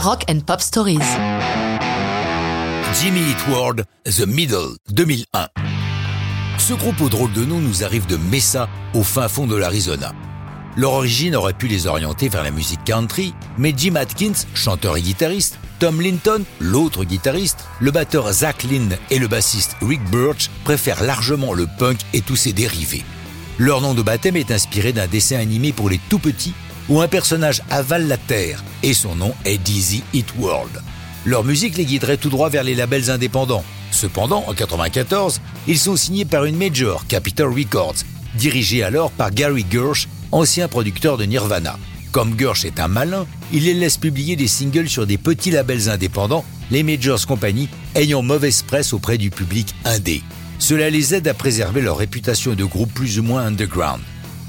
Rock and Pop Stories. Jimmy Eat World, The Middle, 2001. Ce groupe au drôle de nom nous arrive de Mesa, au fin fond de l'Arizona. Leur origine aurait pu les orienter vers la musique country, mais Jim Atkins, chanteur et guitariste, Tom Linton, l'autre guitariste, le batteur Zach Lynn et le bassiste Rick Birch préfèrent largement le punk et tous ses dérivés. Leur nom de baptême est inspiré d'un dessin animé pour les tout petits où un personnage avale la terre et son nom est Dizzy Eat World. Leur musique les guiderait tout droit vers les labels indépendants. Cependant, en 1994, ils sont signés par une major, Capitol Records, dirigée alors par Gary Gersh, ancien producteur de Nirvana. Comme Gersh est un malin, il les laisse publier des singles sur des petits labels indépendants, les Majors Company ayant mauvaise presse auprès du public indé. Cela les aide à préserver leur réputation de groupe plus ou moins underground.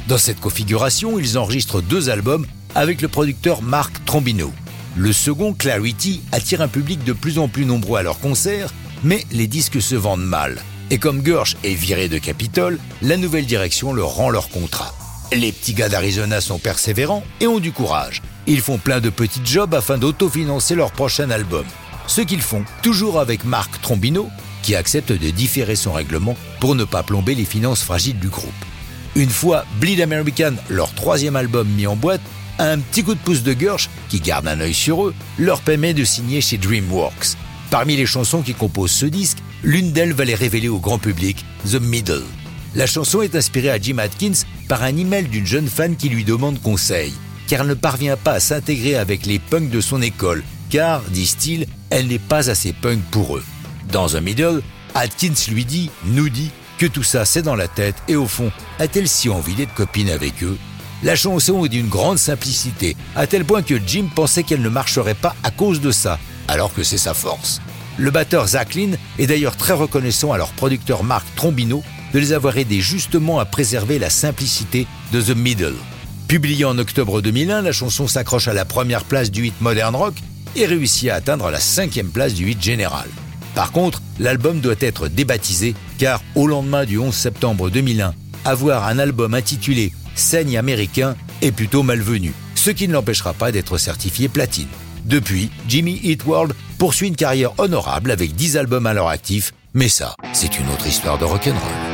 Dans cette configuration, ils enregistrent deux albums avec le producteur Mark Trombino. Le second, Clarity, attire un public de plus en plus nombreux à leurs concerts, mais les disques se vendent mal. Et comme Gersh est viré de Capitol, la nouvelle direction leur rend leur contrat. Les petits gars d'Arizona sont persévérants et ont du courage. Ils font plein de petits jobs afin d'autofinancer leur prochain album. Ce qu'ils font, toujours avec Mark Trombino, qui accepte de différer son règlement pour ne pas plomber les finances fragiles du groupe. Une fois Bleed American, leur troisième album mis en boîte, un petit coup de pouce de Gersh, qui garde un œil sur eux, leur permet de signer chez DreamWorks. Parmi les chansons qui composent ce disque, l'une d'elles va les révéler au grand public, The Middle. La chanson est inspirée à Jim Atkins par un email d'une jeune fan qui lui demande conseil, car elle ne parvient pas à s'intégrer avec les punks de son école, car, disent-ils, elle n'est pas assez punk pour eux. Dans The Middle, Atkins lui dit, nous dit, que tout ça c'est dans la tête et au fond, a-t-elle si envie d'être copine avec eux? La chanson est d'une grande simplicité, à tel point que Jim pensait qu'elle ne marcherait pas à cause de ça, alors que c'est sa force. Le batteur Zach est d'ailleurs très reconnaissant à leur producteur Mark Trombino de les avoir aidés justement à préserver la simplicité de The Middle. Publiée en octobre 2001, la chanson s'accroche à la première place du hit Modern Rock et réussit à atteindre la cinquième place du hit général. Par contre, l'album doit être débaptisé car au lendemain du 11 septembre 2001, avoir un album intitulé Saigne américain est plutôt malvenu, ce qui ne l'empêchera pas d'être certifié platine. Depuis, Jimmy Eat World poursuit une carrière honorable avec 10 albums à leur actif, mais ça, c'est une autre histoire de rock'n'roll.